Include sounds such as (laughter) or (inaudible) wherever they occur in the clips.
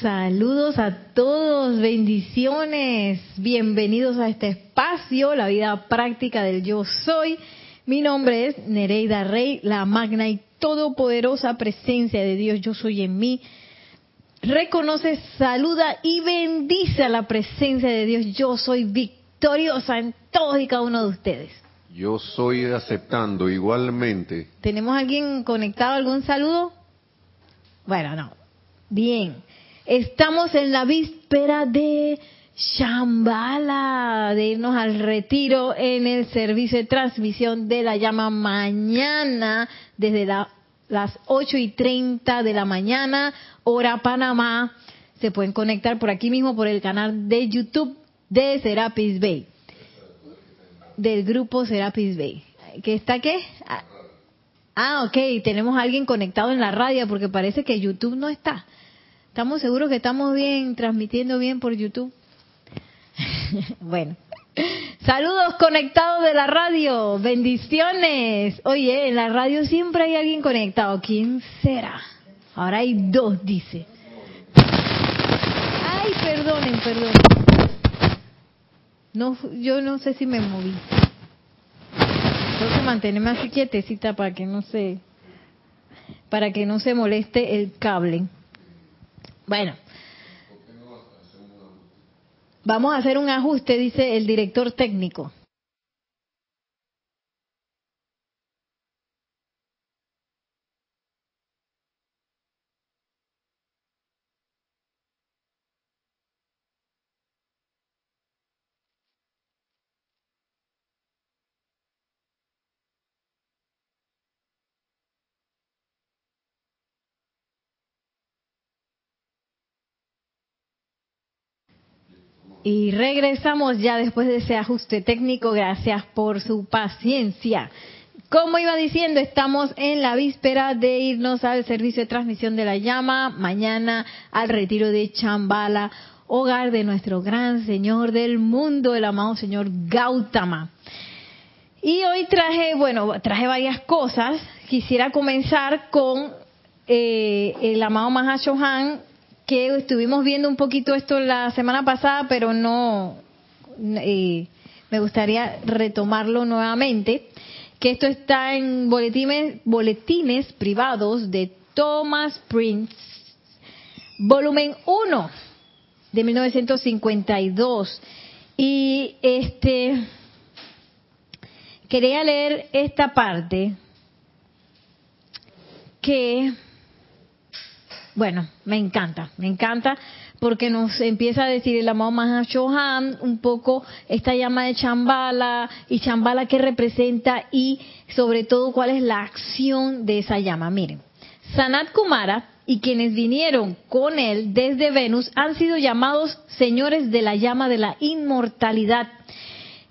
Saludos a todos, bendiciones, bienvenidos a este espacio, la vida práctica del yo soy. Mi nombre es Nereida Rey, la magna y todopoderosa presencia de Dios, yo soy en mí. Reconoce, saluda y bendice a la presencia de Dios, yo soy victoriosa en todos y cada uno de ustedes. Yo soy aceptando igualmente. ¿Tenemos alguien conectado? ¿Algún saludo? Bueno, no. Bien. Estamos en la víspera de Shambhala, de irnos al retiro en el servicio de transmisión de la llama mañana, desde las 8 y 30 de la mañana, hora Panamá. Se pueden conectar por aquí mismo por el canal de YouTube de Serapis Bay, del grupo Serapis Bay. ¿Qué está qué? Ah, ok, tenemos a alguien conectado en la radio porque parece que YouTube no está. ¿Estamos seguros que estamos bien, transmitiendo bien por YouTube? (laughs) bueno. Saludos conectados de la radio, bendiciones. Oye, en la radio siempre hay alguien conectado. ¿Quién será? Ahora hay dos, dice. Ay, perdonen, perdonen. No, yo no sé si me moví. Tengo que mantenerme así quietecita para que no se, para que no se moleste el cable. Bueno, vamos a hacer un ajuste, dice el director técnico. Y regresamos ya después de ese ajuste técnico. Gracias por su paciencia. Como iba diciendo, estamos en la víspera de irnos al servicio de transmisión de la llama, mañana al retiro de Chambala, hogar de nuestro gran Señor del mundo, el amado Señor Gautama. Y hoy traje, bueno, traje varias cosas. Quisiera comenzar con eh, el amado Mahashohan que estuvimos viendo un poquito esto la semana pasada, pero no, eh, me gustaría retomarlo nuevamente, que esto está en boletines, boletines privados de Thomas Prince, volumen 1 de 1952. Y este, quería leer esta parte que bueno, me encanta, me encanta porque nos empieza a decir el amado Mahashohan un poco esta llama de Chambala y Chambala qué representa y sobre todo cuál es la acción de esa llama. Miren, Sanat Kumara y quienes vinieron con él desde Venus han sido llamados señores de la llama de la inmortalidad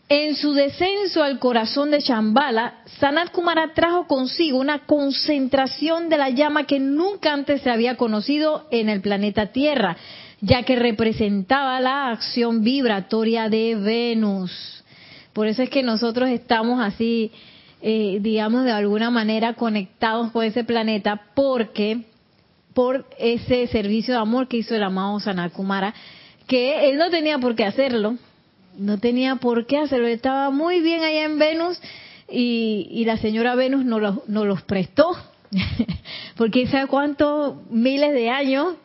en su descenso al corazón de Shambhala, Sanat Kumara trajo consigo una concentración de la llama que nunca antes se había conocido en el planeta Tierra, ya que representaba la acción vibratoria de Venus. Por eso es que nosotros estamos así, eh, digamos, de alguna manera conectados con ese planeta, porque por ese servicio de amor que hizo el amado Sanat Kumara, que él no tenía por qué hacerlo, no tenía por qué hacerlo, estaba muy bien allá en Venus y, la señora Venus nos los, los prestó, (laughs) porque sabe cuántos miles de años,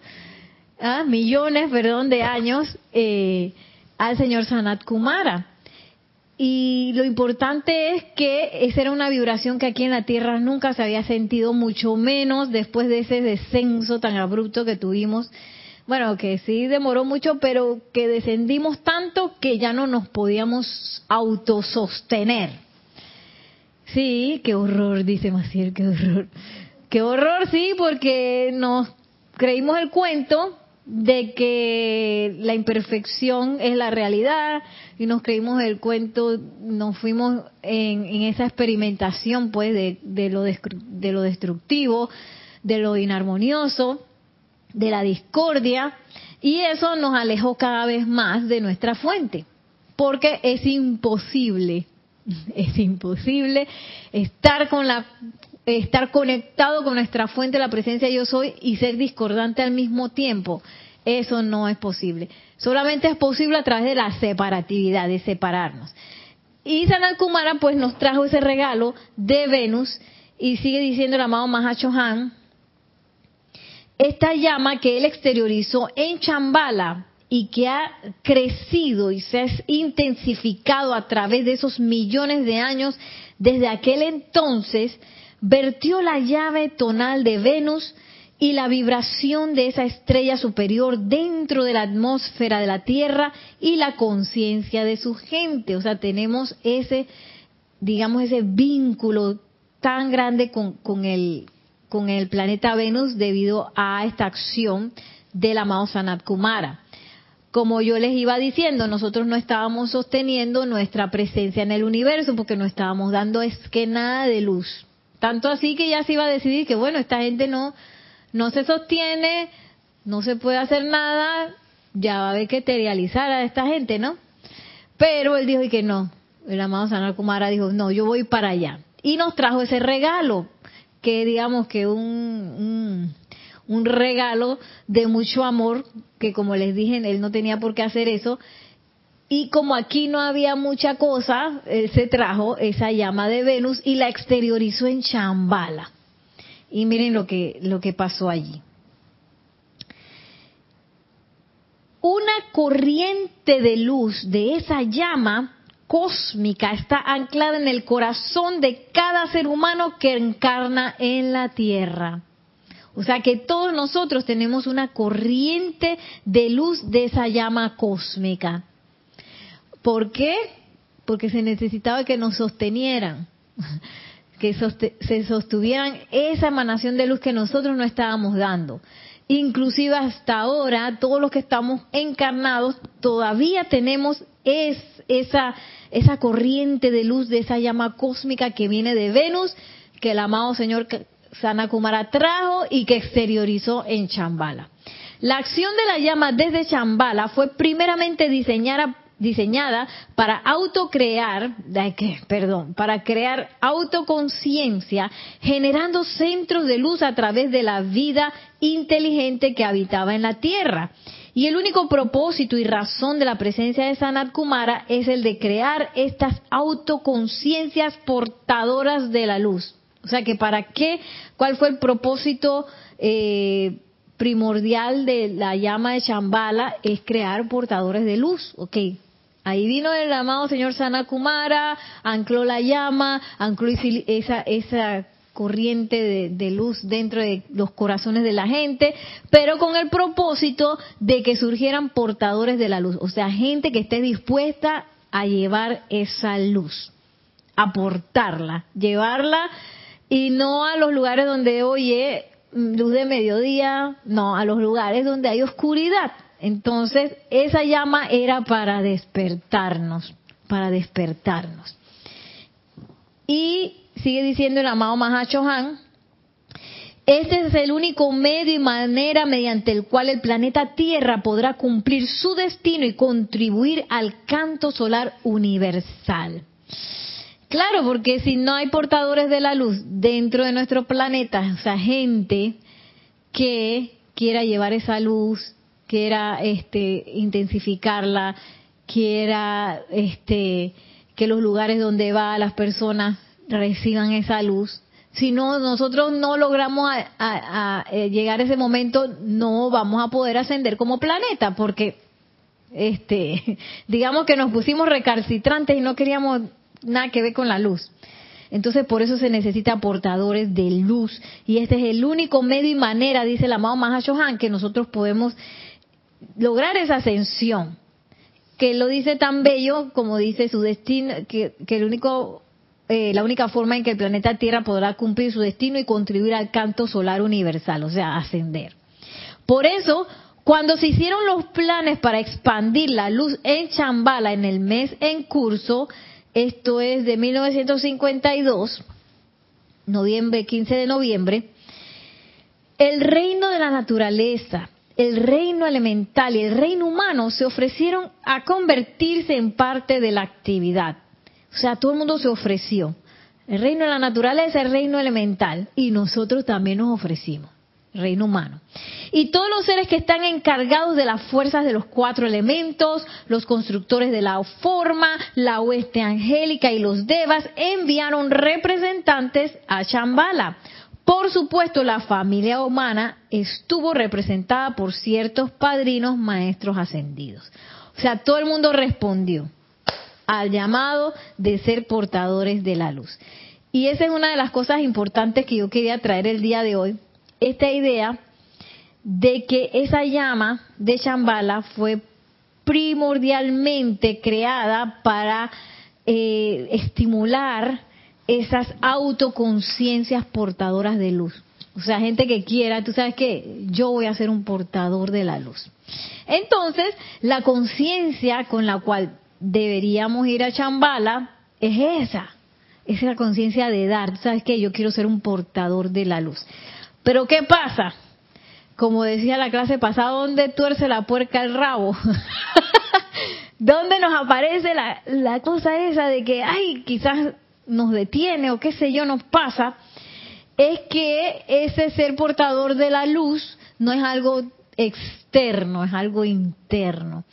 ¿ah? millones, perdón, de años eh, al señor Sanat Kumara. Y lo importante es que esa era una vibración que aquí en la Tierra nunca se había sentido, mucho menos después de ese descenso tan abrupto que tuvimos bueno, que sí demoró mucho, pero que descendimos tanto que ya no nos podíamos autosostener. Sí, qué horror, dice Maciel, qué horror. Qué horror, sí, porque nos creímos el cuento de que la imperfección es la realidad y nos creímos el cuento, nos fuimos en, esa experimentación pues de, de, lo de lo destructivo, de lo inarmonioso de la discordia y eso nos alejó cada vez más de nuestra fuente, porque es imposible, (laughs) es imposible estar con la estar conectado con nuestra fuente, la presencia yo soy y ser discordante al mismo tiempo. Eso no es posible. Solamente es posible a través de la separatividad, de separarnos. Y Sanat Kumara pues nos trajo ese regalo de Venus y sigue diciendo el amado Mahacho Han, esta llama que él exteriorizó en Chambala y que ha crecido y se ha intensificado a través de esos millones de años desde aquel entonces, vertió la llave tonal de Venus y la vibración de esa estrella superior dentro de la atmósfera de la Tierra y la conciencia de su gente. O sea, tenemos ese, digamos, ese vínculo tan grande con, con, el, con el planeta Venus debido a esta acción del amado Sanat Kumara. Como yo les iba diciendo, nosotros no estábamos sosteniendo nuestra presencia en el universo porque no estábamos dando es que nada de luz. Tanto así que ya se iba a decidir que, bueno, esta gente no, no se sostiene, no se puede hacer nada, ya va a haber que materializar a esta gente, ¿no? Pero él dijo y que no. El amado Sanar Kumara dijo, no, yo voy para allá. Y nos trajo ese regalo, que digamos que un, un, regalo de mucho amor, que como les dije, él no tenía por qué hacer eso. Y como aquí no había mucha cosa, él se trajo esa llama de Venus y la exteriorizó en Chambala. Y miren lo que, lo que pasó allí. Una corriente de luz de esa llama cósmica está anclada en el corazón de cada ser humano que encarna en la tierra. O sea que todos nosotros tenemos una corriente de luz de esa llama cósmica. ¿Por qué? Porque se necesitaba que nos sostenieran (laughs) que se sostuvieran esa emanación de luz que nosotros no estábamos dando. Inclusive hasta ahora, todos los que estamos encarnados, todavía tenemos es, esa, esa corriente de luz de esa llama cósmica que viene de Venus, que el amado Señor Sanakumara trajo y que exteriorizó en Chambala. La acción de la llama desde Chambala fue primeramente diseñada, diseñada para autocrear, perdón, para crear autoconciencia, generando centros de luz a través de la vida inteligente que habitaba en la tierra. Y el único propósito y razón de la presencia de Sanat Kumara es el de crear estas autoconciencias portadoras de la luz. O sea que para qué, cuál fue el propósito eh, primordial de la llama de Chambala es crear portadores de luz. Ok, Ahí vino el amado señor Sanakumara, ancló la llama, ancló esa, esa corriente de, luz dentro de los corazones de la gente, pero con el propósito de que surgieran portadores de la luz, o sea, gente que esté dispuesta a llevar esa luz, aportarla, llevarla y no a los lugares donde oye luz de mediodía, no, a los lugares donde hay oscuridad. Entonces, esa llama era para despertarnos, para despertarnos. Y sigue diciendo el amado Han, este es el único medio y manera mediante el cual el planeta Tierra podrá cumplir su destino y contribuir al canto solar universal. Claro, porque si no hay portadores de la luz dentro de nuestro planeta, o sea, gente que quiera llevar esa luz, quiera este, intensificarla, quiera este, que los lugares donde va las personas reciban esa luz. Si no, nosotros no logramos a, eh, llegar a ese momento, no vamos a poder ascender como planeta, porque este, (laughs) digamos que nos pusimos recalcitrantes y no queríamos nada que ver con la luz. Entonces, por eso se necesita portadores de luz. Y este es el único medio y manera, dice el amado que nosotros podemos lograr esa ascensión, que lo dice tan bello como dice su destino, que, el único, eh, la única forma en que el planeta Tierra podrá cumplir su destino y contribuir al canto solar universal, o sea, ascender. Por eso, cuando se hicieron los planes para expandir la luz en Chambala en el mes en curso, esto es de 1952, noviembre, 15 de noviembre, el reino de la naturaleza, el reino elemental y el reino humano se ofrecieron a convertirse en parte de la actividad. O sea, todo el mundo se ofreció. El reino de la naturaleza, el reino elemental. Y nosotros también nos ofrecimos, reino humano. y todos los seres que están encargados de las fuerzas de los cuatro elementos, los constructores de la forma, la hueste angélica y los devas enviaron representantes a Shambhala. Por supuesto, la familia humana estuvo representada por ciertos padrinos maestros ascendidos. O sea, todo el mundo respondió al llamado de ser portadores de la luz. Y esa es una de las cosas importantes que yo quería traer el día de hoy, esta idea de que esa llama de Shambhala fue primordialmente creada para eh, estimular esas autoconciencias portadoras de luz. O sea, gente que quiera, tú sabes que yo voy a ser un portador de la luz. Entonces, la conciencia con la cual deberíamos ir a Chambala es esa. Esa es la conciencia de dar. ¿Sabes qué? Yo quiero ser un portador de la luz. Pero ¿qué pasa? Como decía la clase pasada, ¿dónde tuerce la puerca el rabo? (laughs) ¿Dónde nos aparece la, la cosa esa de que, ay, quizás nos detiene o qué sé yo, nos pasa? Es que ese ser portador de la luz no es algo externo, es algo interno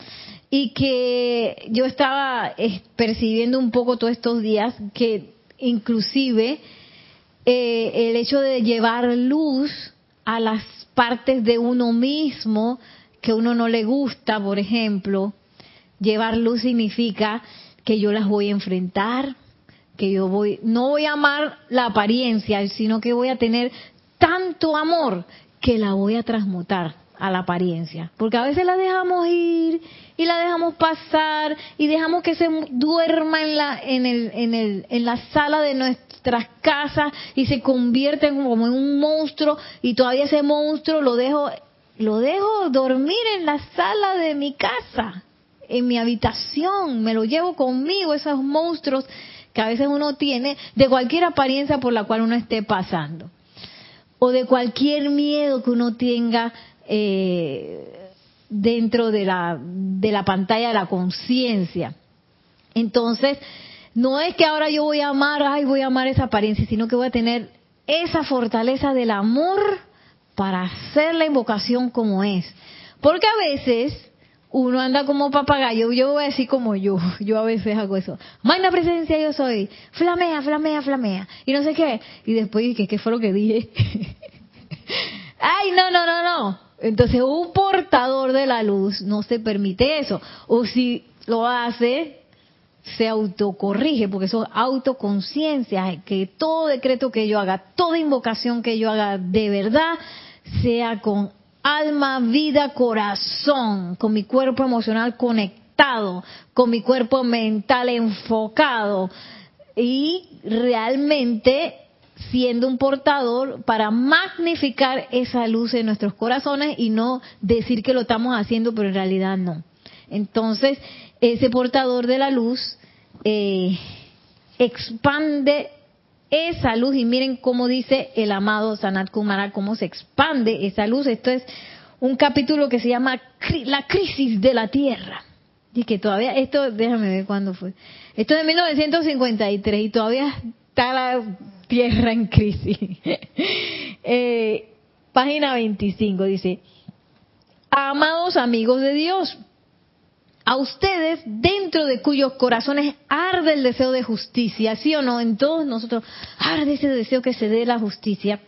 y que yo estaba eh, percibiendo un poco todos estos días que inclusive eh, el hecho de llevar luz a las partes de uno mismo que uno no le gusta, por ejemplo, llevar luz significa que yo las voy a enfrentar, que yo voy, no voy a amar la apariencia, sino que voy a tener tanto amor que la voy a transmutar a la apariencia, porque a veces la dejamos ir y la dejamos pasar y dejamos que se duerma en la en el en el en la sala de nuestras casas y se convierte como en un monstruo y todavía ese monstruo lo dejo lo dejo dormir en la sala de mi casa, en mi habitación, me lo llevo conmigo esos monstruos que a veces uno tiene de cualquier apariencia por la cual uno esté pasando o de cualquier miedo que uno tenga eh, dentro de la, de la pantalla de la conciencia. Entonces, no es que ahora yo voy a amar, ay, voy a amar esa apariencia, sino que voy a tener esa fortaleza del amor para hacer la invocación como es. Porque a veces uno anda como papagayo, yo voy a decir como yo, yo a veces hago eso. Magna presencia yo soy, flamea, flamea, flamea, y no sé qué. Y después, ¿qué, qué fue lo que dije? (laughs) ay, no, no, no, no. Entonces, un portador de la luz no se permite eso. O si lo hace, se autocorrige, porque es autoconciencia, que todo decreto que yo haga, toda invocación que yo haga de verdad, sea con alma, vida, corazón, con mi cuerpo emocional conectado, con mi cuerpo mental enfocado y realmente siendo un portador para magnificar esa luz en nuestros corazones y no decir que lo estamos haciendo, pero en realidad no. Entonces, ese portador de la luz eh, expande esa luz y miren cómo dice el amado Sanat Kumara, cómo se expande esa luz. Esto es un capítulo que se llama La crisis de la Tierra. Y que todavía, esto, déjame ver cuándo fue. Esto es de 1953 y todavía está la tierra en crisis. (laughs) Eh, página 25 dice, amados amigos de Dios, a ustedes dentro de cuyos corazones arde el deseo de justicia, sí o no, en todos nosotros arde ese deseo que se dé la justicia,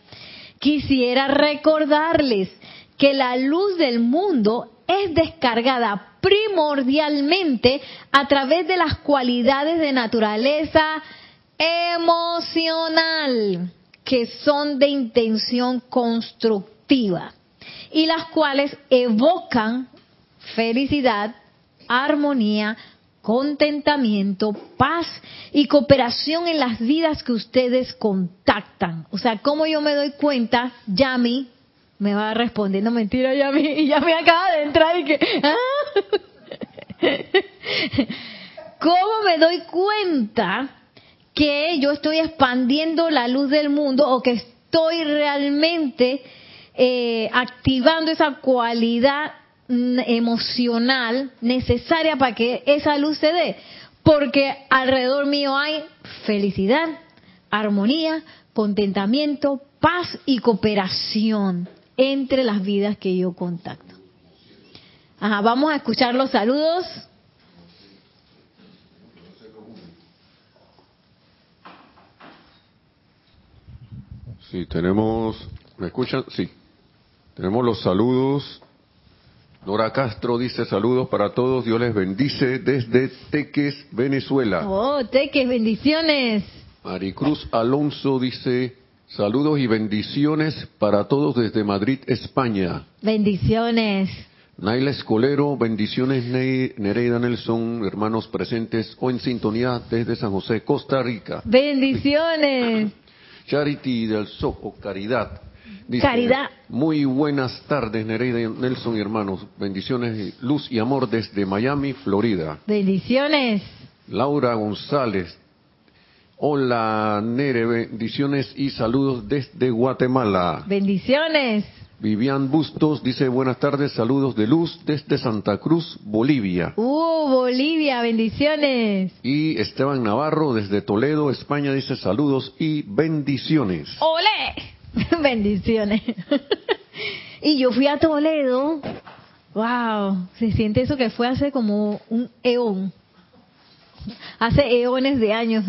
quisiera recordarles que la luz del mundo es descargada primordialmente a través de las cualidades de naturaleza, emocional, que son de intención constructiva y las cuales evocan felicidad, armonía, contentamiento, paz y cooperación en las vidas que ustedes contactan. O sea, como yo me doy cuenta, Yami me va respondiendo mentira, Yami, (laughs) y Yami acaba de entrar y que... (laughs) ¿ah? (laughs) ¿Cómo me doy cuenta que yo estoy expandiendo la luz del mundo o que estoy realmente eh, activando esa cualidad emocional necesaria para que esa luz se dé. Porque alrededor mío hay felicidad, armonía, contentamiento, paz y cooperación. entre las vidas que yo contacto. Vamos a escuchar los saludos. Sí, tenemos, ¿me escuchan? Sí. Tenemos los saludos. Nora Castro dice saludos para todos, Dios les bendice desde Teques, Venezuela. Oh, Teques, bendiciones. Maricruz Alonso dice saludos y bendiciones para todos desde Madrid, España. Bendiciones. Naila Escolero, bendiciones Nereida Nelson, hermanos presentes o en sintonía desde San José, Costa Rica. Bendiciones. (laughs) Charity del Soco, Caridad. Caridad. Muy buenas tardes, Nereida Nelson y hermanos. Bendiciones, luz y amor desde Miami, Florida. Bendiciones. Laura González. Hola, Nere, bendiciones y saludos desde Guatemala. Bendiciones. Vivian Bustos dice buenas tardes, saludos de luz desde Santa Cruz, Bolivia. Uh, Bolivia, bendiciones. Y Esteban Navarro desde Toledo, España dice saludos y bendiciones. ¡Ole! (laughs) bendiciones. y yo fui a Toledo. Wow, se siente eso que fue hace como un eón. Hace eones de años.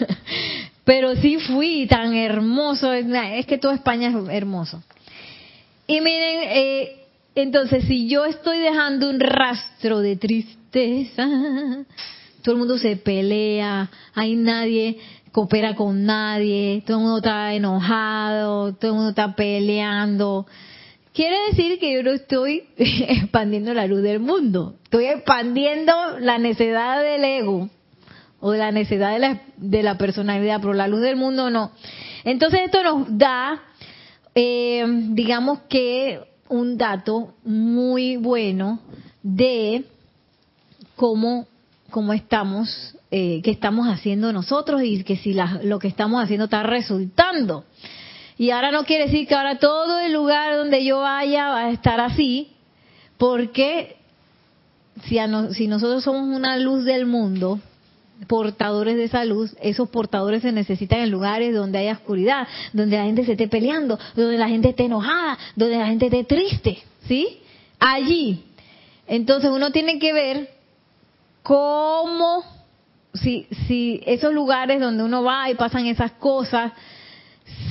(laughs) Pero sí fui tan hermoso. Es que toda España es hermoso. Y miren, eh, entonces si yo estoy dejando un rastro de tristeza, todo el mundo se pelea, hay nadie coopera con nadie, todo el mundo está enojado, todo el mundo está peleando. Quiere decir que yo no estoy (laughs) expandiendo la luz del mundo, estoy expandiendo la necesidad del ego o la necesidad de la, de la personalidad, pero la luz del mundo no. Entonces esto nos da eh, digamos que un dato muy bueno de cómo, cómo estamos, eh, qué estamos haciendo nosotros y que si lo que estamos haciendo está resultando. Y ahora no quiere decir que ahora todo el lugar donde yo vaya va a estar así, porque si, si nosotros somos una luz del mundo, portadores de esa luz, esos portadores se necesitan en lugares donde haya oscuridad, donde la gente se esté peleando, donde la gente esté enojada, donde la gente esté triste, ¿sí? Allí. Entonces uno tiene que ver cómo, si, si esos lugares donde uno va y pasan esas cosas,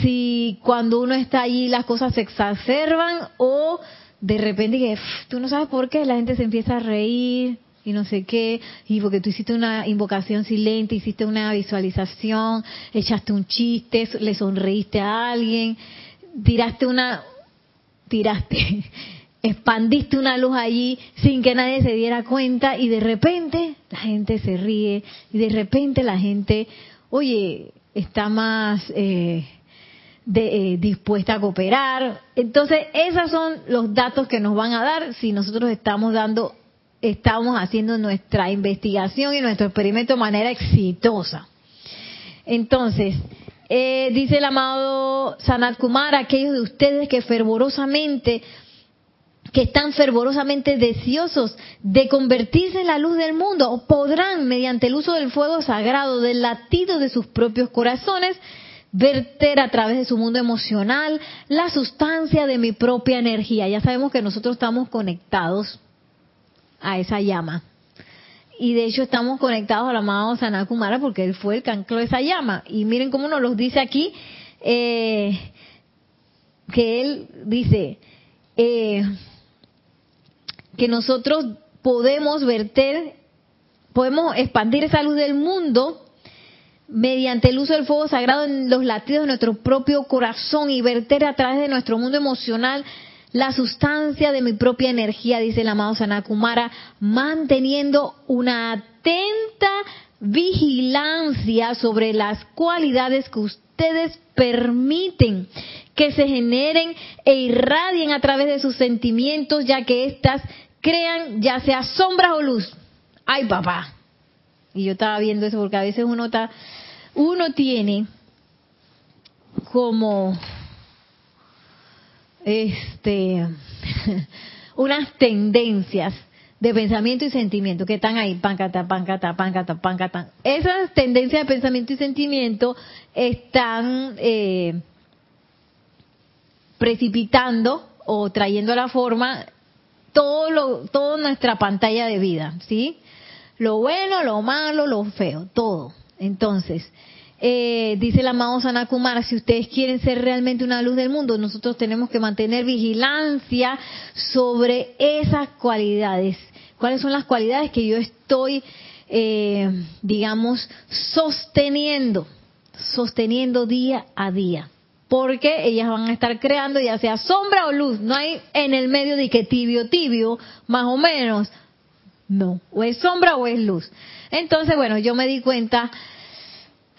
si cuando uno está allí las cosas se exacerban o de repente que tú no sabes por qué la gente se empieza a reír, y no sé qué, y porque tú hiciste una invocación silente, hiciste una visualización, echaste un chiste, le sonreíste a alguien, tiraste una, tiraste, (laughs) expandiste una luz allí sin que nadie se diera cuenta y de repente la gente se ríe y de repente la gente, oye, está más eh, de, eh, dispuesta a cooperar. Entonces, esos son los datos que nos van a dar si nosotros estamos dando estamos haciendo nuestra investigación y nuestro experimento de manera exitosa. Entonces, eh, dice el amado Sanat Kumar, aquellos de ustedes que fervorosamente, que están fervorosamente deseosos de convertirse en la luz del mundo, podrán, mediante el uso del fuego sagrado, del latido de sus propios corazones, verter a través de su mundo emocional la sustancia de mi propia energía. Ya sabemos que nosotros estamos conectados a esa llama. Y de hecho estamos conectados al amado Sanakumara porque él fue el que ancló esa llama. Y miren cómo nos lo dice aquí, eh, que él dice eh, que nosotros podemos verter, podemos expandir esa luz del mundo mediante el uso del fuego sagrado en los latidos de nuestro propio corazón y verter a través de nuestro mundo emocional la sustancia de mi propia energía, dice el amado Sanakumara, manteniendo una atenta vigilancia sobre las cualidades que ustedes permiten que se generen e irradien a través de sus sentimientos, ya que éstas crean ya sea sombras o luz. Ay, papá. Y yo estaba viendo eso porque a veces uno está, uno tiene como este, (laughs) unas tendencias de pensamiento y sentimiento que están ahí, pancata, pancata, pancata, pancata. Esas tendencias de pensamiento y sentimiento están, eh, precipitando o trayendo a la forma todo lo, toda nuestra pantalla de vida, ¿sí? Lo bueno, lo malo, lo feo, todo. Entonces, eh, dice el amado Sanakumara, si ustedes quieren ser realmente una luz del mundo, nosotros tenemos que mantener vigilancia sobre esas cualidades. ¿Cuáles son las cualidades que yo estoy, eh, digamos, sosteniendo? Sosteniendo día a día porque ellas van a estar creando ya sea sombra o luz, no hay en el medio de que tibio, tibio, más o menos, no, o es sombra o es luz. Entonces, bueno, yo me di cuenta,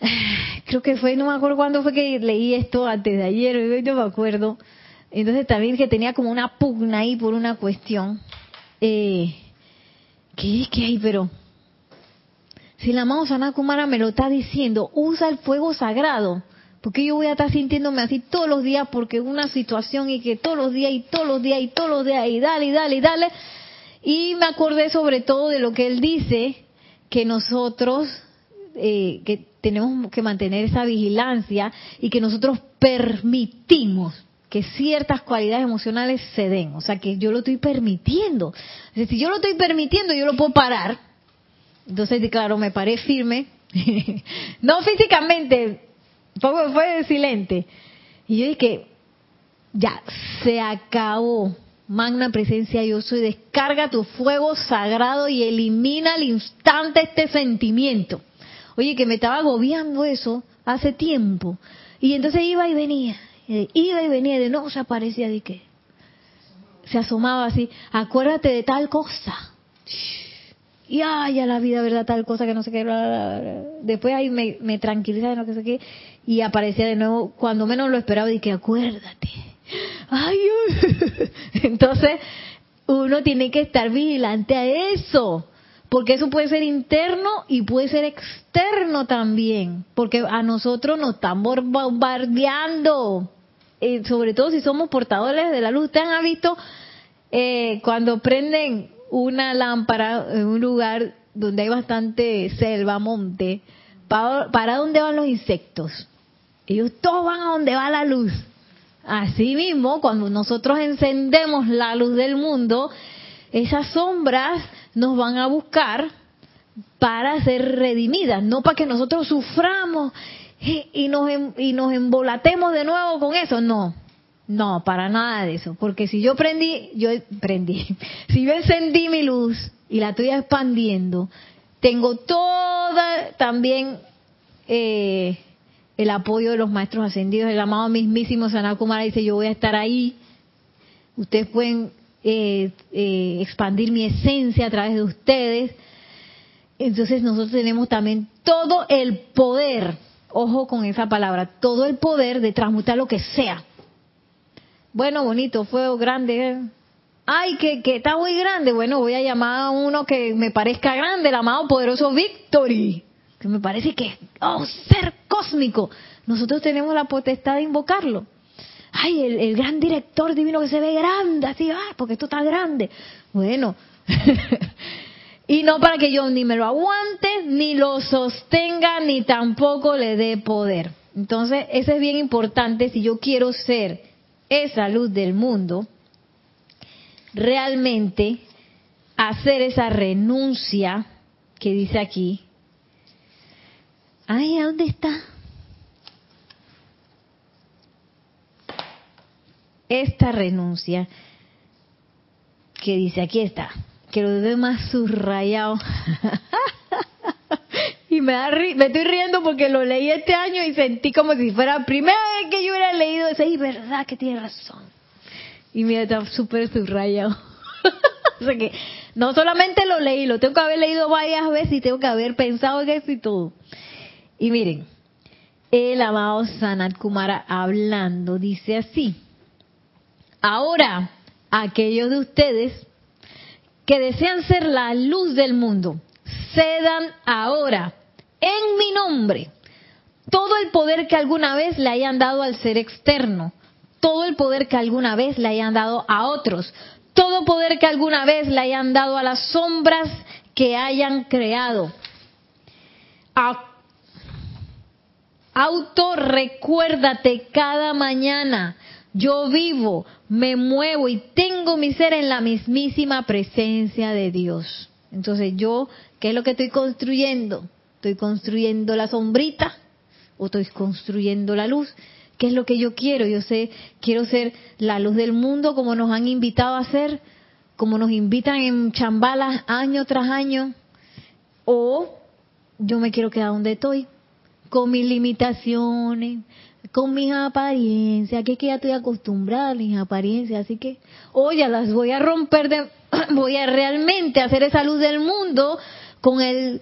(sighs) creo que fue, no me acuerdo cuándo fue que leí esto antes de ayer, no me acuerdo, entonces también que tenía como una pugna ahí por una cuestión, eh, ¿qué es que hay? Pero, si la amado Kumara me lo está diciendo, usa el fuego sagrado, porque yo voy a estar sintiéndome así todos los días porque una situación y que todos los días y todos los días y todos los días y dale y dale y dale. Y me acordé sobre todo de lo que él dice, que nosotros, eh, que tenemos que mantener esa vigilancia y que nosotros permitimos que ciertas cualidades emocionales se den. O sea, que yo lo estoy permitiendo. si yo lo estoy permitiendo, yo lo puedo parar. Entonces, claro, me paré firme. (laughs) no físicamente, fue, fue silente. Y yo dije, ya, se acabó. Magna presencia yo soy, descarga tu fuego sagrado y elimina al instante este sentimiento. Oye, que me estaba agobiando eso hace tiempo. Y entonces iba y venía, iba y venía, de no se aparecía de qué. Se asomaba así, acuérdate de tal cosa y ay, a la vida, ¿verdad? Tal cosa que no sé qué. Después ahí me, me tranquiliza de no sé qué. Y aparecía de nuevo, cuando menos lo esperaba, y que acuérdate. Ay, (laughs) entonces uno tiene que estar vigilante a eso. Porque eso puede ser interno y puede ser externo también. Porque a nosotros nos están bombardeando. Sobre todo si somos portadores de la luz. Ustedes han visto eh, cuando prenden una lámpara en un lugar donde hay bastante selva, monte, ¿para, dónde van los insectos? Ellos todos van a donde va la luz. Así mismo, cuando nosotros encendemos la luz del mundo, esas sombras nos van a buscar para ser redimidas, no para que nosotros suframos y nos, y nos embolatemos de nuevo con eso, no. No, para nada de eso, porque si yo prendí, yo prendí, (laughs) si yo encendí mi luz y la estoy expandiendo, tengo toda también eh, el apoyo de los maestros ascendidos, el amado mismísimo Sanakumara dice, yo voy a estar ahí, ustedes pueden eh, eh, expandir mi esencia a través de ustedes, entonces nosotros tenemos también todo el poder, ojo con esa palabra, todo el poder de transmutar lo que sea bueno, bonito, fuego grande. Ay, que, que está muy grande. Bueno, voy a llamar a uno que me parezca grande, el amado poderoso Victory, que me parece que es oh, ser cósmico. Nosotros tenemos la potestad de invocarlo. Ay, el, el gran director divino que se ve grande, así, ah, porque esto está grande. Bueno, (laughs) y no para que yo ni me lo aguante, ni lo sostenga, ni tampoco le dé poder. Entonces, eso es bien importante si yo quiero ser esa luz del mundo, realmente hacer esa renuncia que dice aquí. Ay, ¿a dónde está? Esta renuncia que dice, aquí está, que lo veo más subrayado. (laughs) y me, da, me estoy riendo porque lo leí este año y sentí como si fuera la primera vez que yo hubiera leído ese y verdad que tiene razón. Y mira, está súper subrayado. (laughs) o sea que no solamente lo leí, lo tengo que haber leído varias veces y tengo que haber pensado en eso y todo. Y miren, el amado Sanat Kumara hablando dice así. Ahora, aquellos de ustedes que desean ser la luz del mundo, cedan ahora en mi nombre todo el poder que alguna vez le hayan dado al ser externo, todo el poder que alguna vez le hayan dado a otros, todo poder que alguna vez le hayan dado a las sombras que hayan creado. Auto recuérdate cada mañana, yo vivo, me muevo y tengo mi ser en la mismísima presencia de Dios. Entonces yo, ¿qué es lo que estoy construyendo? ¿Estoy construyendo la sombrita o estoy construyendo la luz? ¿Qué es lo que yo quiero? Yo sé, quiero ser la luz del mundo como nos han invitado a ser, como nos invitan en chambalas año tras año, o yo me quiero quedar donde estoy, con mis limitaciones, con mis apariencias, que es que ya estoy acostumbrada a mis apariencias, así que, oye, las voy a romper, de, (clears throat) voy a realmente hacer esa luz del mundo con el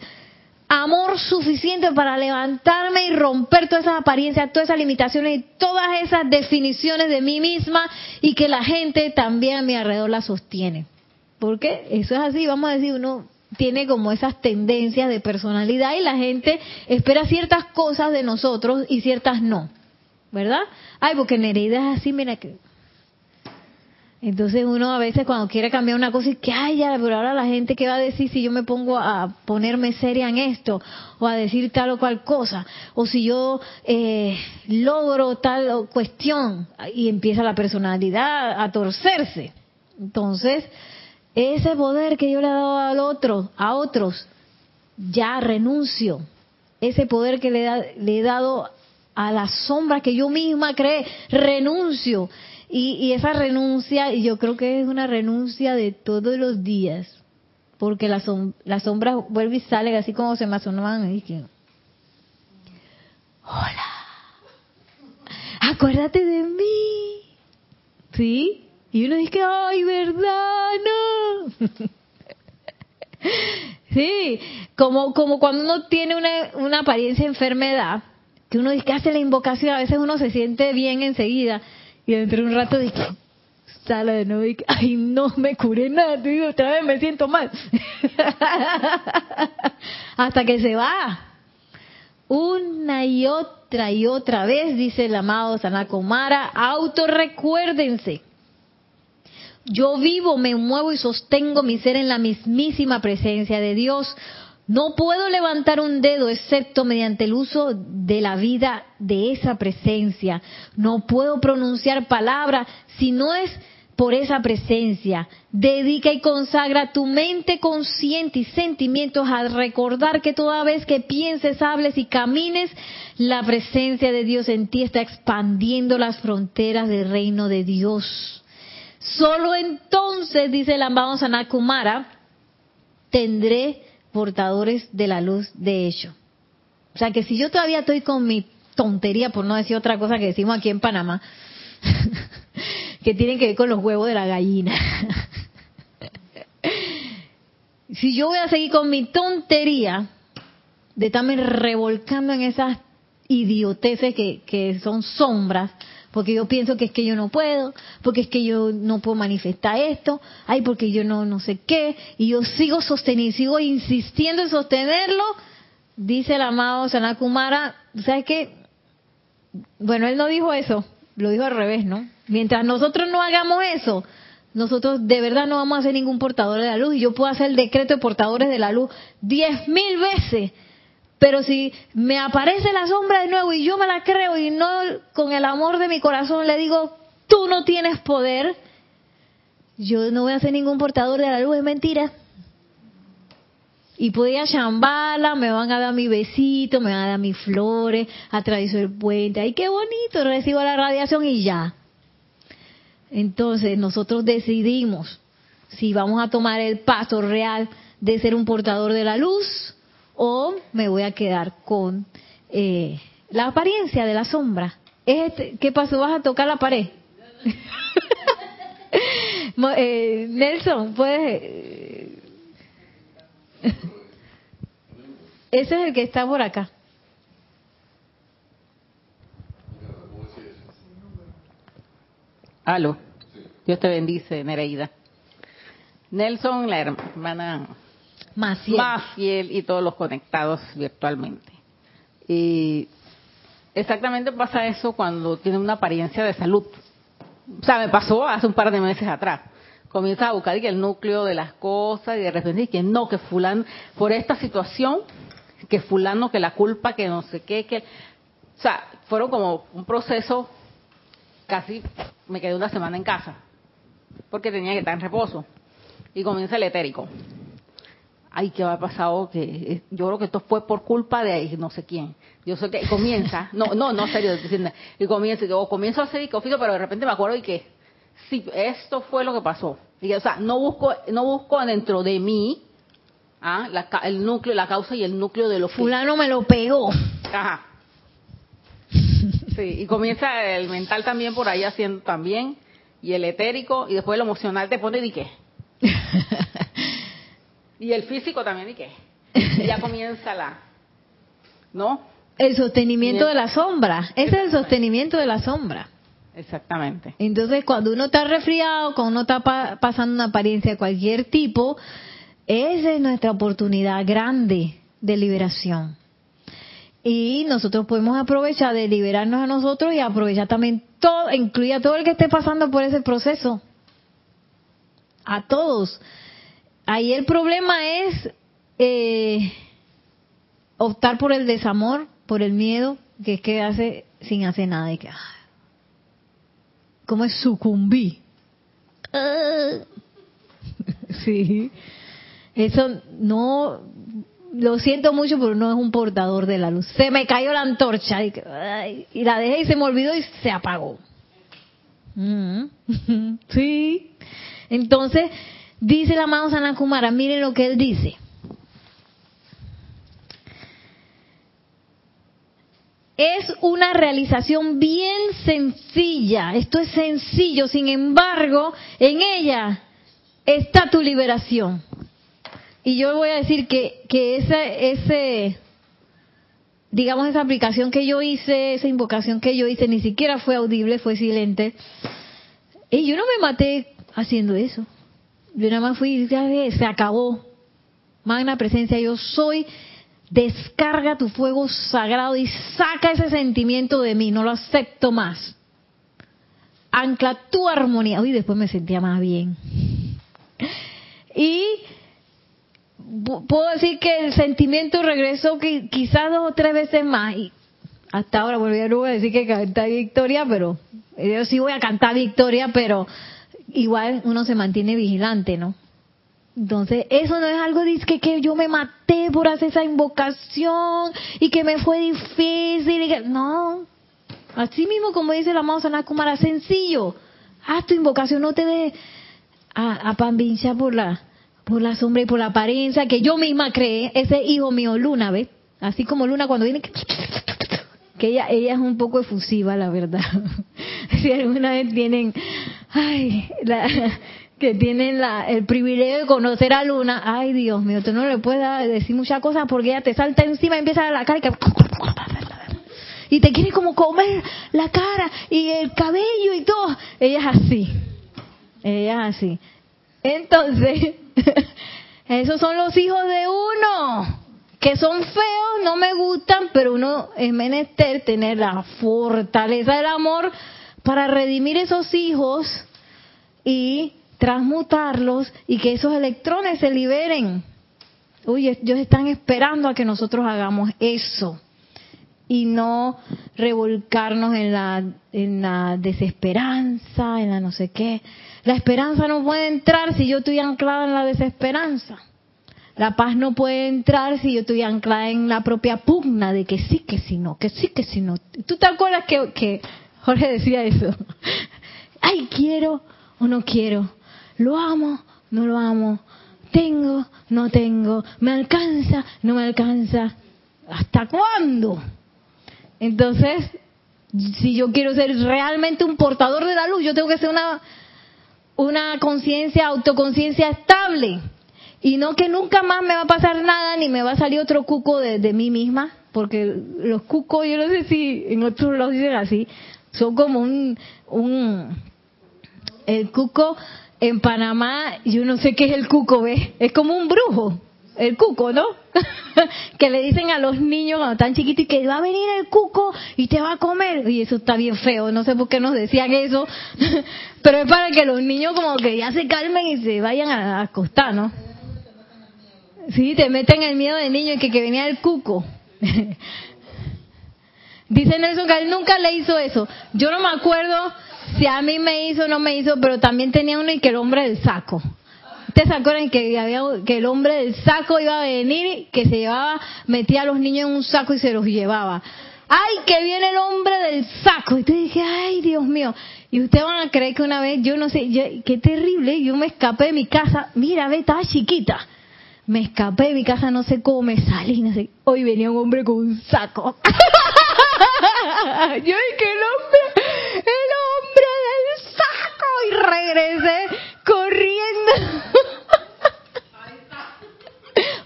amor suficiente para levantarme y romper todas esas apariencias, todas esas limitaciones y todas esas definiciones de mí misma y que la gente también a mi alrededor la sostiene. Porque eso es así, vamos a decir, uno tiene como esas tendencias de personalidad y la gente espera ciertas cosas de nosotros y ciertas no. ¿verdad? Ay, porque Nereida es así, mira que... Entonces uno a veces cuando quiere cambiar una cosa y que, ay, ya, pero ahora la gente qué va a decir si yo me pongo a ponerme seria en esto o a decir tal o cual cosa o si yo eh, logro tal cuestión y empieza la personalidad a torcerse. Entonces, ese poder que yo le he dado al otro, a otros, ya renuncio. Ese poder que le, le he dado a la sombra que yo misma creé, renuncio. Y, esa renuncia, yo creo que es una renuncia de todos los días, porque las la sombras vuelven y salen así como se me asomaban y que, hola, acuérdate de mí, ¿sí? Y uno dice, ay, verdad, no. (laughs) sí, como, como cuando uno tiene una, una apariencia de enfermedad, que uno dice que hace la invocación, a veces uno se siente bien enseguida y dentro de un rato dice, sale de nuevo y ay, no me curé nada, otra vez me siento mal. (laughs) Hasta que se va. Una y otra y otra vez, dice el amado Sanakomara, autorrecuérdense. Yo vivo, me muevo y sostengo mi ser en la mismísima presencia de Dios. No puedo levantar un dedo excepto mediante el uso de la vida de esa presencia. No puedo pronunciar palabra si no es por esa presencia. Dedica y consagra tu mente consciente y sentimientos al recordar que toda vez que pienses, hables y camines, la presencia de Dios en ti está expandiendo las fronteras del reino de Dios. Solo entonces, dice el amado Sanakumara, tendré portadores de la luz de ello. O sea que si yo todavía estoy con mi tontería, por no decir otra cosa que decimos aquí en Panamá, (laughs) que tienen que ver con los huevos de la gallina. (laughs) si yo voy a seguir con mi tontería de estarme revolcando en esas idioteces que, que son sombras, porque yo pienso que es que yo no puedo, porque es que yo no puedo manifestar esto, ay, porque yo no, no sé qué, y yo sigo sosteniendo, sigo insistiendo en sostenerlo, dice el amado Sanakumara, ¿sabes qué? Bueno, él no dijo eso, lo dijo al revés, ¿no? Mientras nosotros no hagamos eso, nosotros de verdad no vamos a ser ningún portador de la luz, y yo puedo hacer el decreto de portadores de la luz diez mil veces, pero si me aparece la sombra de nuevo y yo me la creo y no con el amor de mi corazón le digo, tú no tienes poder, yo no voy a ser ningún portador de la luz, es mentira. Y podía chambala, me van a dar mi besito, me van a dar mis flores, atravieso el puente, ay qué bonito, recibo la radiación y ya. Entonces nosotros decidimos si vamos a tomar el paso real de ser un portador de la luz o me voy a quedar con eh, la apariencia de la sombra. Este, ¿Qué pasó? ¿Vas a tocar la pared? (laughs) eh, Nelson, puedes... Eh, (laughs) ese es el que está por acá. Aló. Dios te bendice, Nereida. Nelson, la hermana más fiel. y todos los conectados virtualmente. Y exactamente pasa eso cuando tiene una apariencia de salud. O sea, me pasó hace un par de meses atrás. Comienza a buscar el núcleo de las cosas y de repente que no, que fulano, por esta situación, que fulano, que la culpa, que no sé qué, que... O sea, fueron como un proceso casi me quedé una semana en casa, porque tenía que estar en reposo. Y comienza el etérico. Ay, ¿qué ha pasado? Que eh, yo creo que esto fue por culpa de no sé quién. Yo sé que comienza, no, no, no, serio, y comienza, yo comienzo a hacer pero de repente me acuerdo y que sí, esto fue lo que pasó. Y, o sea, no busco, no busco dentro de mí ¿ah? la, el núcleo, la causa y el núcleo de lo Fulano me lo pegó. Ajá. Sí, y comienza el mental también por ahí haciendo también, y el etérico, y después el emocional te pone y qué. (laughs) y el físico también y qué. Y ya comienza la, ¿no? El sostenimiento de la sombra. Ese es el sostenimiento de la sombra. Exactamente. Entonces, cuando uno está resfriado, cuando uno está pasando una apariencia de cualquier tipo, esa es nuestra oportunidad grande de liberación. Y nosotros podemos aprovechar de liberarnos a nosotros y aprovechar también todo, incluir a todo el que esté pasando por ese proceso. A todos. Ahí el problema es eh, optar por el desamor, por el miedo, que es que hace sin hacer nada. Y que, ¿Cómo es sucumbí? (laughs) sí. Eso no, lo siento mucho, pero no es un portador de la luz. Se me cayó la antorcha y, la dejé y se me olvidó y se apagó. Mm. (laughs) Sí. Entonces, dice la amado Sanakumara, miren lo que él dice. Es una realización bien sencilla. Esto es sencillo, sin embargo, en ella está tu liberación. Y yo voy a decir que, que ese, ese, digamos, esa aplicación que yo hice, esa invocación que yo hice, ni siquiera fue audible, fue silente. Y yo no me maté haciendo eso. Yo nada más fui, se acabó. Magna presencia, yo soy descarga tu fuego sagrado y saca ese sentimiento de mí, no lo acepto más. Ancla tu armonía. Uy, después me sentía más bien. Y puedo decir que el sentimiento regresó quizás dos o tres veces más. Y hasta ahora, bueno, ya no voy a decir que canté victoria, pero yo sí voy a cantar victoria, pero igual uno se mantiene vigilante, ¿no? Entonces, eso no es algo de que, que yo me maté por hacer esa invocación y que me fue difícil. Y que, no, así mismo como dice la amado Kumara, sencillo. Haz tu invocación, no te des a, a por la, por la sombra y por la apariencia que yo misma creé. Ese hijo mío, Luna, ¿ves? Así como Luna cuando viene, que ella, ella es un poco efusiva, la verdad. (laughs) si alguna vez tienen, ay, la, que tienen la, el privilegio de conocer a Luna, ay Dios mío, tú no le puedes decir muchas cosas porque ella te salta encima y empieza a la cara y, y te quiere como comer la cara y el cabello y todo. Ella es así, ella es así. Entonces, (laughs) esos son los hijos de uno, que son feos, no me gustan, pero uno es menester tener la fortaleza del amor para redimir esos hijos y transmutarlos y que esos electrones se liberen. Uy, ellos están esperando a que nosotros hagamos eso y no revolcarnos en la, en la desesperanza, en la no sé qué. La esperanza no puede entrar si yo estoy anclada en la desesperanza. La paz no puede entrar si yo estoy anclada en la propia pugna de que sí, que sí, no, que sí, que sí, no. ¿Tú te acuerdas que, que Jorge decía eso? Ay, quiero o no quiero. Lo amo, no lo amo. Tengo, no tengo. Me alcanza, no me alcanza. ¿Hasta cuándo? Entonces, si yo quiero ser realmente un portador de la luz, yo tengo que ser una, una conciencia, autoconciencia estable. Y no que nunca más me va a pasar nada ni me va a salir otro cuco de, de mí misma, porque los cucos, yo no sé si en otros lados dicen así, son como un, un el cuco en Panamá, yo no sé qué es el cuco, ¿ves? Es como un brujo, el cuco, ¿no? (laughs) que le dicen a los niños cuando están chiquitos que va a venir el cuco y te va a comer. Y eso está bien feo, no sé por qué nos decían eso, (laughs) pero es para que los niños como que ya se calmen y se vayan a acostar, ¿no? Sí, te meten el miedo de niño y que, que venía el cuco. (laughs) Dice Nelson que él nunca le hizo eso. Yo no me acuerdo si a mí me hizo, no me hizo, pero también tenía uno y que el hombre del saco. ¿Ustedes se acuerdan que, había, que el hombre del saco iba a venir, que se llevaba, metía a los niños en un saco y se los llevaba? ¡Ay, que viene el hombre del saco! Y te dije, ¡ay, Dios mío! Y ustedes van a creer que una vez, yo no sé, qué terrible, yo me escapé de mi casa, mira, ve, estaba chiquita. Me escapé de mi casa, no sé cómo me salí, no sé. Hoy venía un hombre con un saco. (laughs) yo dije, el hombre, el hombre del saco. Y regresé corriendo.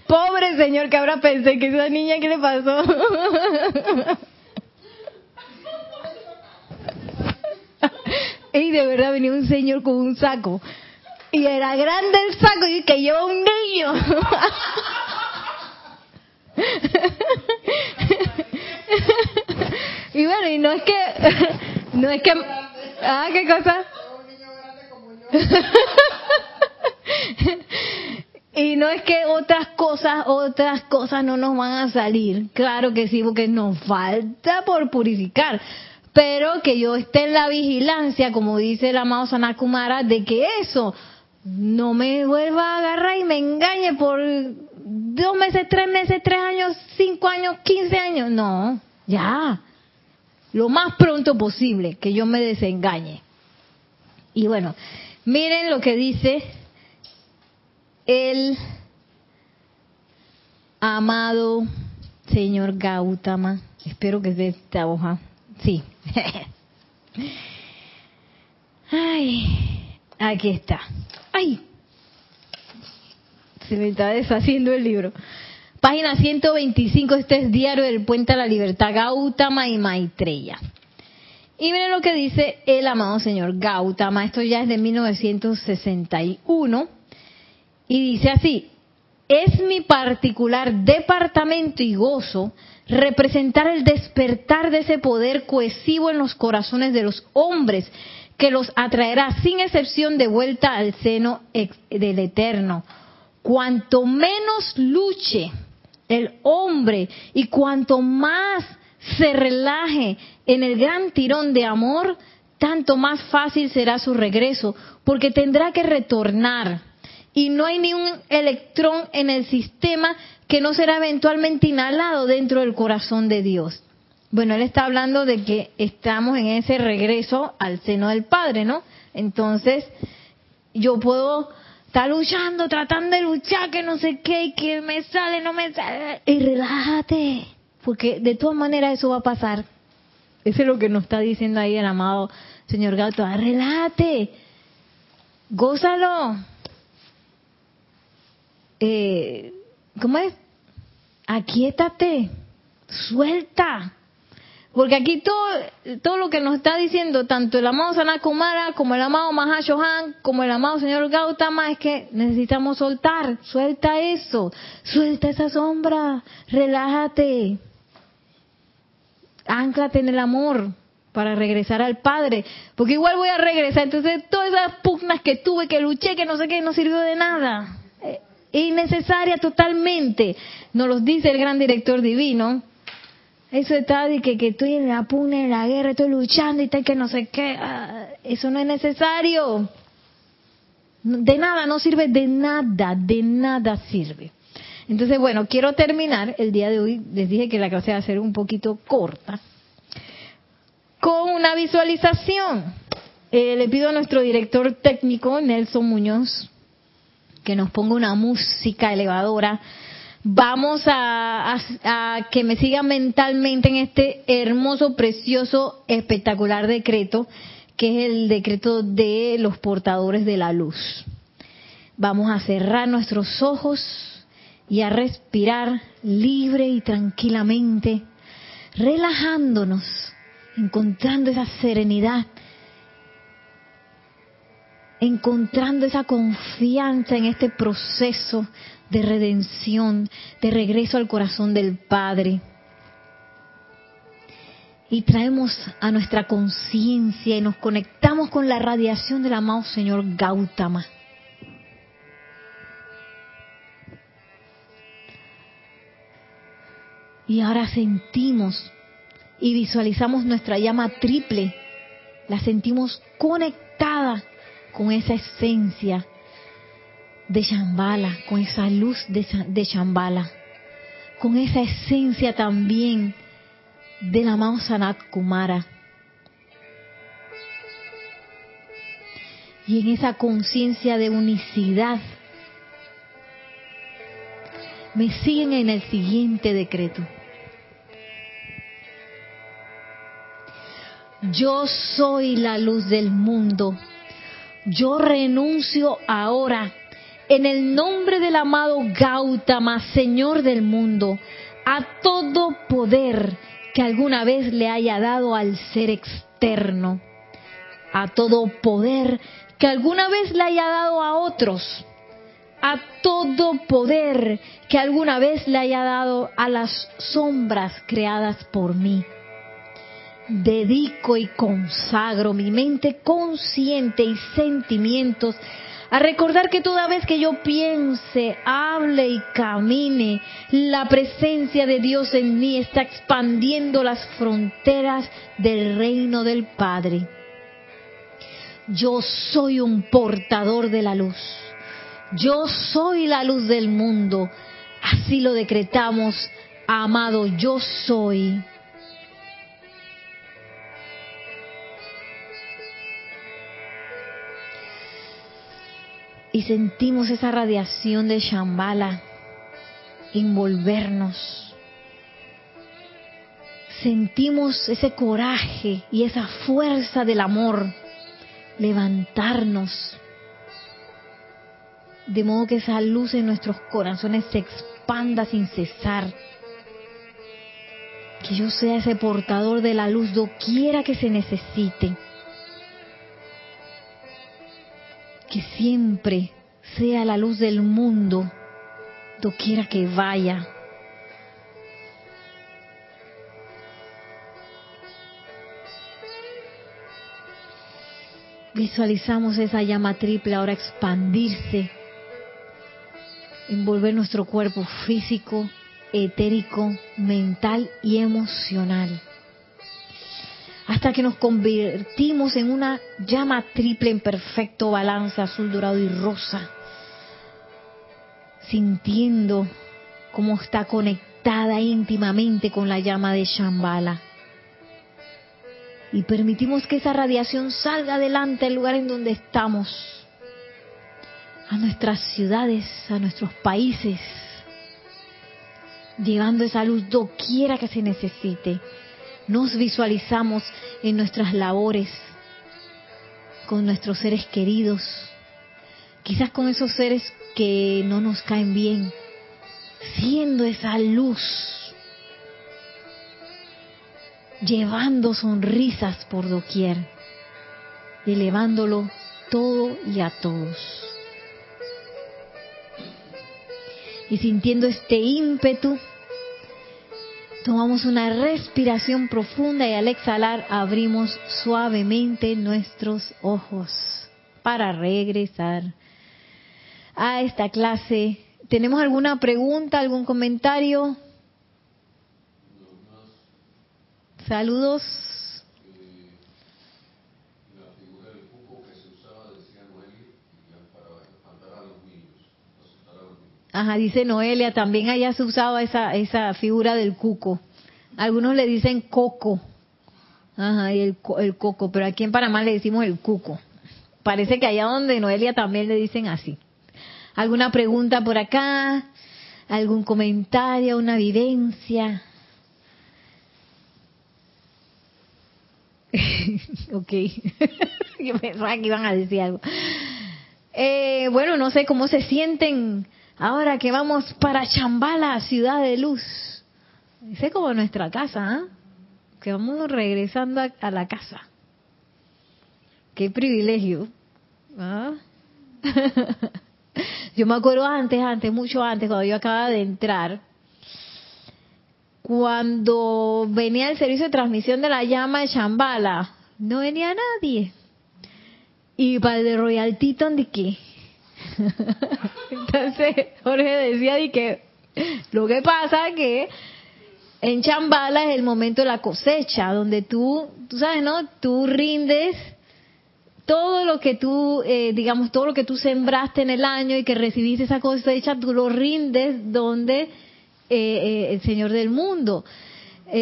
Pobre señor, que ahora pensé que esa niña, ¿qué le pasó? y de verdad venía un señor con un saco. Y era grande el saco y que lleva un niño. Y bueno, y no es que, (laughs) no es que, ah, qué cosa. (laughs) y no es que otras cosas, otras cosas no nos van a salir. Claro que sí, porque nos falta por purificar pero que yo esté en la vigilancia, como dice el amado Sanakumara, de que eso no me vuelva a agarrar y me engañe por dos meses, tres meses, tres años, cinco años, quince años. No, ya. Lo más pronto posible que yo me desengañe. Y bueno, miren lo que dice el amado señor Gautama. Espero que esté esta hoja. Sí. (laughs) Ay, aquí está. Ay, se me está deshaciendo el libro. Página 125, este es Diario del Puente a la Libertad, Gautama y Maitreya. Y miren lo que dice el amado señor Gautama, esto ya es de 1961, y dice así, es mi particular departamento y gozo representar el despertar de ese poder cohesivo en los corazones de los hombres que los atraerá sin excepción de vuelta al seno del Eterno. Cuanto menos luche el hombre y cuanto más se relaje en el gran tirón de amor, tanto más fácil será su regreso, porque tendrá que retornar. Y no hay ni un electrón en el sistema que no será eventualmente inhalado dentro del corazón de Dios. Bueno, él está hablando de que estamos en ese regreso al seno del Padre, ¿no? Entonces, yo puedo estar luchando, tratando de luchar, que no sé qué, que me sale, no me sale, y relájate, porque de todas maneras eso va a pasar. Eso es lo que nos está diciendo ahí el amado señor Gato, relájate, gózalo. Eh, ¿Cómo es? aquíétate, suelta. Porque aquí todo, todo lo que nos está diciendo, tanto el amado Sanakumara, como el amado Mahashohan, como el amado señor Gautama, es que necesitamos soltar, suelta eso, suelta esa sombra, relájate, ánclate en el amor para regresar al Padre, porque igual voy a regresar, entonces todas esas pugnas que tuve, que luché, que no sé qué, no sirvió de nada. Innecesaria totalmente. Nos lo dice el gran director divino. Eso está de que, que estoy en la pugna, en la guerra, estoy luchando y tal, que no sé qué. Ah, eso no es necesario. De nada, no sirve de nada, de nada sirve. Entonces, bueno, quiero terminar el día de hoy. Les dije que la clase va a ser un poquito corta. Con una visualización. Eh, le pido a nuestro director técnico, Nelson Muñoz, que nos ponga una música elevadora. Vamos a, que me sigan mentalmente en este hermoso, precioso, espectacular decreto, que es el decreto de los portadores de la luz. Vamos a cerrar nuestros ojos y a respirar libre y tranquilamente, relajándonos, encontrando esa serenidad encontrando esa confianza en este proceso de redención, de regreso al corazón del Padre. Y traemos a nuestra conciencia y nos conectamos con la radiación del amado Señor Gautama. Y ahora sentimos y visualizamos nuestra llama triple la sentimos conectada con esa esencia de Shambhala, con esa luz de Shambhala, con esa esencia también del amado Sanat Kumara. Y en esa conciencia de unicidad, me siguen en el siguiente decreto. Yo soy la luz del mundo. Yo renuncio ahora en el nombre del amado Gautama, Señor del mundo, a todo poder que alguna vez le haya dado al ser externo, a todo poder que alguna vez le haya dado a otros, a todo poder que alguna vez le haya dado a las sombras creadas por mí dedico y consagro mi mente consciente y sentimientos a recordar que toda vez que yo piense, hable y camine, la presencia de Dios en mí está expandiendo las fronteras del reino del Padre. Yo soy un portador de la luz. Yo soy la luz del mundo. Así lo decretamos, amado, yo soy. Y sentimos esa radiación de Shambhala envolvernos. Sentimos ese coraje y esa fuerza del amor levantarnos. De modo que esa luz en nuestros corazones se expanda sin cesar. Que yo sea ese portador de la luz doquiera que se necesite que siempre sea la luz del mundo, doquiera que vaya. Visualizamos esa llama triple ahora expandirse, envolver nuestro cuerpo físico, etérico, mental y emocional hasta que nos convertimos en una llama triple en perfecto balance azul, dorado y rosa, sintiendo cómo está conectada íntimamente con la llama de Shambhala. Y permitimos que esa radiación salga adelante al lugar en donde estamos, a nuestras ciudades, a nuestros países, llevando esa luz doquiera que se necesite nos visualizamos en nuestras labores con nuestros seres queridos, quizás con esos seres que no nos caen bien, siendo esa luz, llevando sonrisas por doquier, elevándolo todo y a todos. Y sintiendo este ímpetu, Tomamos una respiración profunda y al exhalar abrimos suavemente nuestros ojos para regresar a esta clase. ¿Tenemos alguna pregunta, algún comentario? Saludos. Ajá, dice Noelia, también allá se usaba esa, esa figura del cuco. Algunos le dicen coco. Ajá, y el, el coco, pero aquí en Panamá le decimos el cuco. Parece que allá donde Noelia también le dicen así. ¿Alguna pregunta por acá? ¿Algún comentario? ¿Una vivencia? (laughs) ok. (laughs) Yo pensaba que iban a decir algo. Eh, bueno, no sé cómo se sienten Ahora que vamos para Chambala, ciudad de luz. Es como nuestra casa, ¿ah? Que vamos regresando a, la casa. Qué privilegio. ¿ah? (laughs) yo me acuerdo antes, antes, mucho antes, cuando yo acababa de entrar, cuando venía el servicio de transmisión de la llama de Chambala, no venía nadie. Y para el de Royal Teton, ¿de qué? (laughs) Entonces Jorge decía y que lo que pasa que en Chambala es el momento de la cosecha, donde tú, tú sabes, ¿no? Tú rindes todo lo que tú, eh, digamos, todo lo que tú sembraste en el año y que recibiste esa cosecha, tú lo rindes donde eh, eh, el Señor del mundo.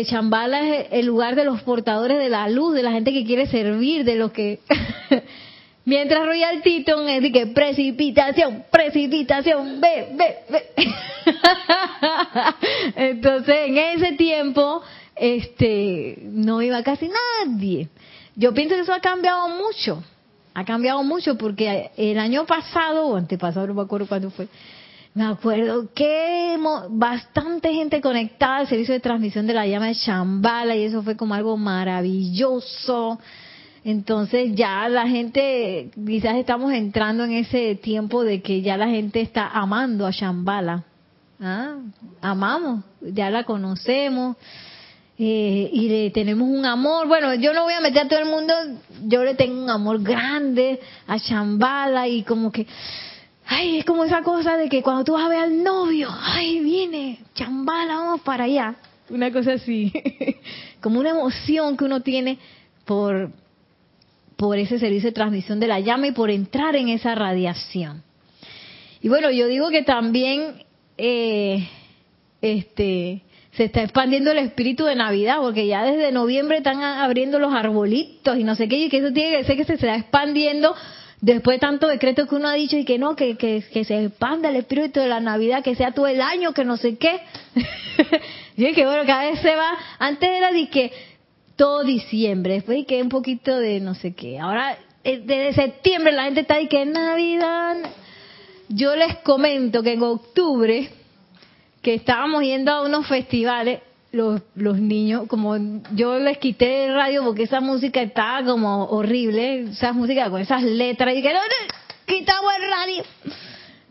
Chambala es el lugar de los portadores de la luz, de la gente que quiere servir, de lo que... (laughs) Mientras Royal Teton es de que precipitación, precipitación, ve, ve, ve. (laughs) Entonces, en ese tiempo, este, no iba casi nadie. Yo pienso que eso ha cambiado mucho. Ha cambiado mucho porque el año pasado, o antepasado, no me acuerdo cuándo fue, me acuerdo que bastante gente conectada al servicio de transmisión de la llama de Chambala y eso fue como algo maravilloso. Entonces ya la gente, quizás estamos entrando en ese tiempo de que ya la gente está amando a Shambhala. ¿Ah? Amamos, ya la conocemos eh, y le tenemos un amor. Bueno, yo no voy a meter a todo el mundo, yo le tengo un amor grande a Shambhala y como que, ay, es como esa cosa de que cuando tú vas a ver al novio, ay, viene, Shambhala, vamos para allá. Una cosa así, (laughs) como una emoción que uno tiene por por ese servicio de transmisión de la llama y por entrar en esa radiación. Y bueno, yo digo que también eh, este se está expandiendo el espíritu de Navidad, porque ya desde noviembre están abriendo los arbolitos y no sé qué, y que eso tiene que ser que se está expandiendo después de tanto decreto que uno ha dicho y que no, que, que, se expanda el espíritu de la Navidad, que sea todo el año, que no sé qué. (laughs) y que bueno, cada vez se va, antes era de que todo diciembre, después que un poquito de no sé qué. Ahora, eh, desde septiembre la gente está ahí que Navidad. Yo les comento que en octubre, que estábamos yendo a unos festivales, los, los niños, como yo les quité el radio porque esa música estaba como horrible, esa música con esas letras, y que no, quitamos el radio.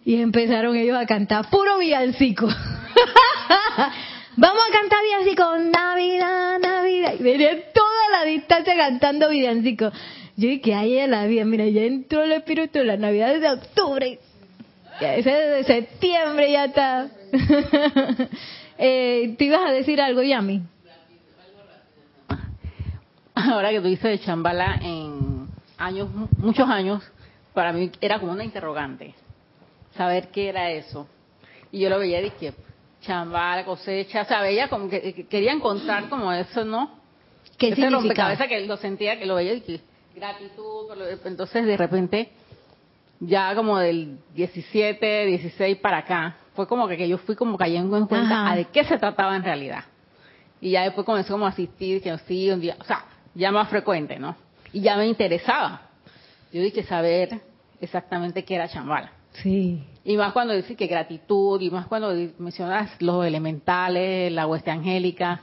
Y empezaron ellos a cantar puro villancico. (laughs) Vamos a cantar villancico, Navidad, Navidad. Y venía toda la distancia cantando villancico. Yo dije, ahí en la vida, mira, ya entró el espíritu de la Navidad desde octubre. Ya ese desde septiembre ya está. (laughs) eh, ¿Te ibas a decir algo, Yami? Ahora que tú dices de Chambala en años, muchos años, para mí era como una interrogante. Saber qué era eso. Y yo lo veía y chambala, cosecha, o sea, veía como que, quería encontrar como eso, ¿no? ¿Qué Ese significa? rompecabezas que lo sentía, que lo veía y que gratitud, entonces de repente, ya como del 17, 16 para acá, fue como que, que yo fui como cayendo en cuenta Ajá. a de qué se trataba en realidad. Y ya después comencé como a asistir, que sí, un día, o sea, ya más frecuente, ¿no? Y ya me interesaba. Yo dije saber exactamente qué era chambala. Sí. Y más cuando dice que gratitud, y más cuando mencionas los elementales, la hueste angélica.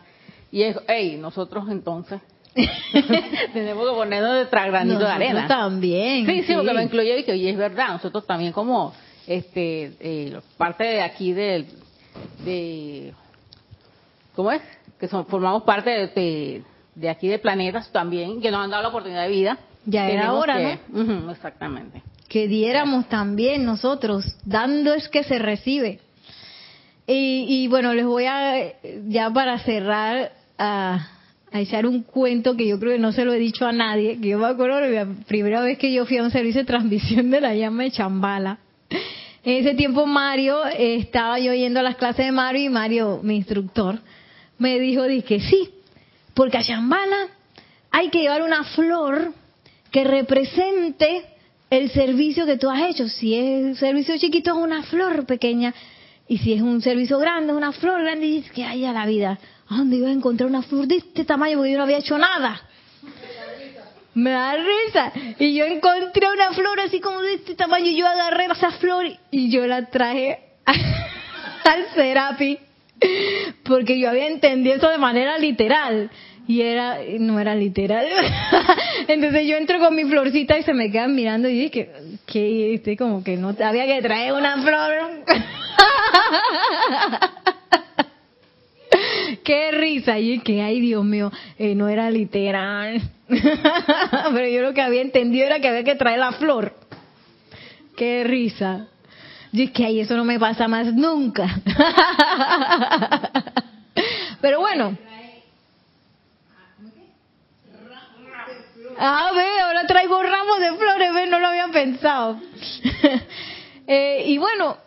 Y es, hey, nosotros entonces (laughs) tenemos que ponernos nuestra granito de arena. también. Sí, sí, porque me incluye y que y es verdad, nosotros también como este eh, parte de aquí del de ¿cómo es? Que son, formamos parte de, de, de aquí de planetas también que nos han dado la oportunidad de vida. Ya era hora, que- Ujú, exactamente. Que diéramos también nosotros, dando es que se recibe. Y, y bueno, les voy a, ya para cerrar, a, a echar un cuento que yo creo que no se lo he dicho a nadie, que yo me acuerdo la primera vez que yo fui a un servicio de transmisión de la llama de Chambala. En ese tiempo Mario, estaba yo yendo a las clases de Mario y Mario, mi instructor, me dijo, dije, sí, porque a Chambala hay que llevar una flor que represente el servicio que tú has hecho. Si es un servicio chiquito, es una flor pequeña. Y si es un servicio grande, es una flor grande. Y dices que hay a la vida. ¿A dónde iba a encontrar una flor de este tamaño? Porque yo no había hecho nada. Me da risa. Y yo encontré una flor así como de este tamaño. Y yo agarré esa flor y yo la traje (laughs) al Serapi. Porque yo había entendido eso de manera literal. Y era, no era literal. (laughs) Entonces yo entro con mi florcita y se me quedan mirando y dije que, este, como que no había que traer una flor. (laughs) Qué risa. Y que, ay Dios mío, eh, no era literal. (laughs) Pero yo lo que había entendido era que había que traer la flor. Qué risa. Es que ay, eso no me pasa más nunca. Pero bueno. Ah, ve, ahora traigo ramos de flores, ve, no lo había pensado. (laughs) eh, y bueno,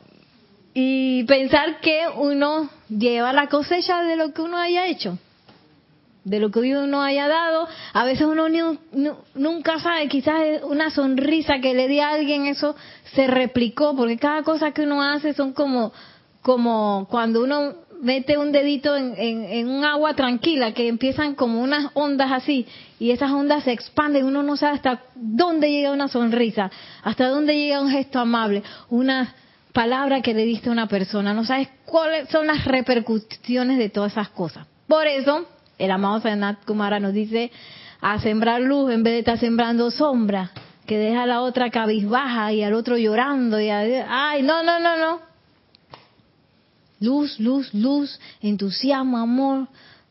y pensar que uno lleva la cosecha de lo que uno haya hecho, de lo que uno haya dado. A veces uno nunca sabe, quizás una sonrisa que le di a alguien, eso se replicó, porque cada cosa que uno hace son como, como cuando uno mete un dedito en, en, un agua tranquila, que empiezan como unas ondas así, y esas ondas se expanden, uno no sabe hasta dónde llega una sonrisa, hasta dónde llega un gesto amable, una palabra que le diste a una persona, no sabes cuáles son las repercusiones de todas esas cosas. Por eso, el amado Sanat Kumara nos dice a sembrar luz en vez de estar sembrando sombra, que deja a la otra cabizbaja y al otro llorando y ay, no, no, no, no. Luz, luz, luz, entusiasmo, amor,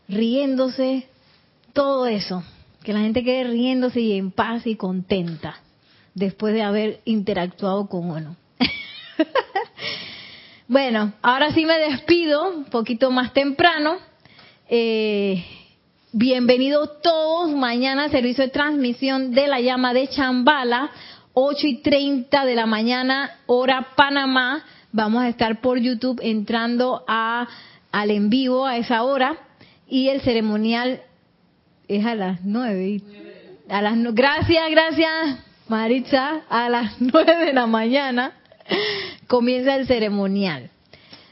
riéndose, todo eso. Que la gente quede riéndose y en paz y contenta después de haber interactuado con uno. (laughs) bueno, ahora sí me despido, un poquito más temprano. Eh, bienvenidos todos mañana al servicio de transmisión de la llama de Chambala, 8 y 30 de la mañana, hora Panamá. Vamos a estar por YouTube entrando a, al en vivo a esa hora y el ceremonial es a las 9. A las, gracias, gracias Maritza, a las (laughs) 9 de la mañana comienza el ceremonial.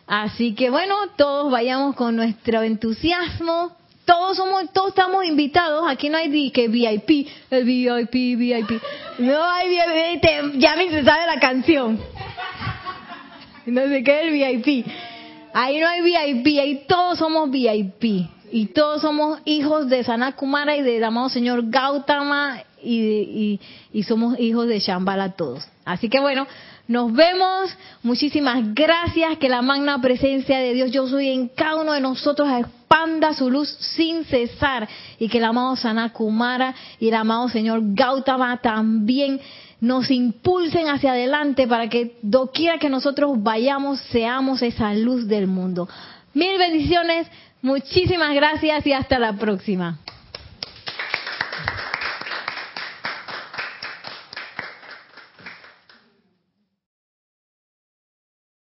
Así que bueno, todos vayamos con nuestro entusiasmo. Todos somos, todos estamos invitados. Aquí no hay que VIP, el VIP, VIP. No hay VIP, ya me se sabe la canción. No sé qué el VIP. Ahí no hay VIP, ahí todos somos VIP. Y todos somos hijos de Sanakumara y del amado señor Gautama y, y somos hijos de Shambhala todos. Así que bueno, nos vemos. Muchísimas gracias. Que la magna presencia de Dios, yo soy en cada uno de nosotros, expanda su luz sin cesar. Y que el amado Sanakumara y el amado Señor Gautama también nos impulsen hacia adelante para que doquiera que nosotros vayamos, seamos esa luz del mundo. Mil bendiciones. Muchísimas gracias y hasta la próxima.